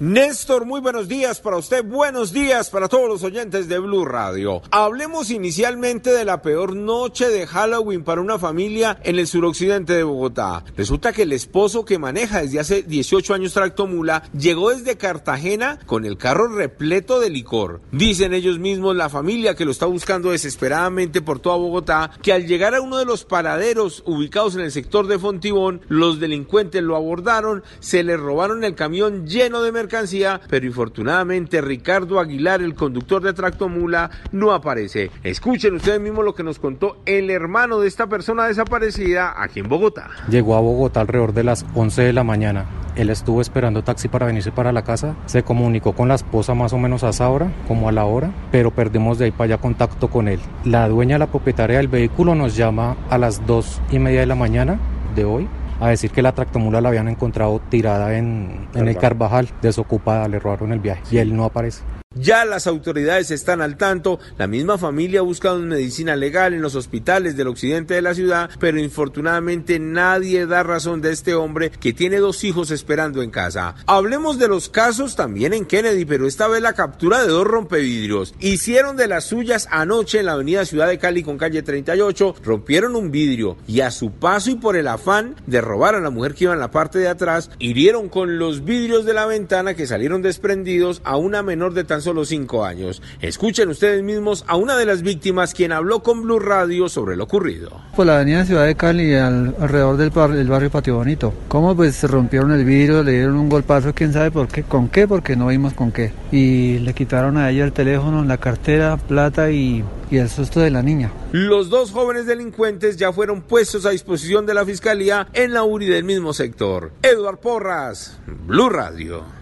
Néstor, muy buenos días para usted, buenos días para todos los oyentes de Blue Radio. Hablemos inicialmente de la peor noche de Halloween para una familia en el suroccidente de Bogotá. Resulta que el esposo que maneja desde hace 18 años tractomula llegó desde Cartagena con el carro repleto de licor. Dicen ellos mismos, la familia que lo está buscando desesperadamente por toda Bogotá, que al llegar a uno de los paraderos ubicados en el sector de Fontibón, los delincuentes lo abordaron, se le robaron el camión lleno de mercancía pero infortunadamente Ricardo Aguilar, el conductor de Tractomula, no aparece. Escuchen ustedes mismos lo que nos contó el hermano de esta persona desaparecida aquí en Bogotá. Llegó a Bogotá alrededor de las 11 de la mañana. Él estuvo esperando taxi para venirse para la casa. Se comunicó con la esposa más o menos a esa hora, como a la hora, pero perdimos de ahí para allá contacto con él. La dueña, la propietaria del vehículo, nos llama a las 2 y media de la mañana de hoy a decir que la tractomula la habían encontrado tirada en, en el Carvajal, desocupada, le robaron el viaje y él no aparece. Ya las autoridades están al tanto, la misma familia ha buscado medicina legal en los hospitales del occidente de la ciudad, pero infortunadamente nadie da razón de este hombre que tiene dos hijos esperando en casa. Hablemos de los casos también en Kennedy, pero esta vez la captura de dos rompevidrios. Hicieron de las suyas anoche en la avenida Ciudad de Cali con calle 38, rompieron un vidrio y a su paso y por el afán de robar a la mujer que iba en la parte de atrás, hirieron con los vidrios de la ventana que salieron desprendidos a una menor de tan solo cinco años. Escuchen ustedes mismos a una de las víctimas quien habló con Blue Radio sobre lo ocurrido. Por la avenida Ciudad de Cali, alrededor del, barrio Patio Bonito. ¿Cómo? Pues se rompieron el vidrio, le dieron un golpazo, quién sabe por qué, con qué, porque no vimos con qué. Y le quitaron a ella el teléfono, la cartera, plata y, y el susto de la niña. Los dos jóvenes delincuentes ya fueron puestos a disposición de la fiscalía en la URI del mismo sector. Eduard Porras, Blue Radio.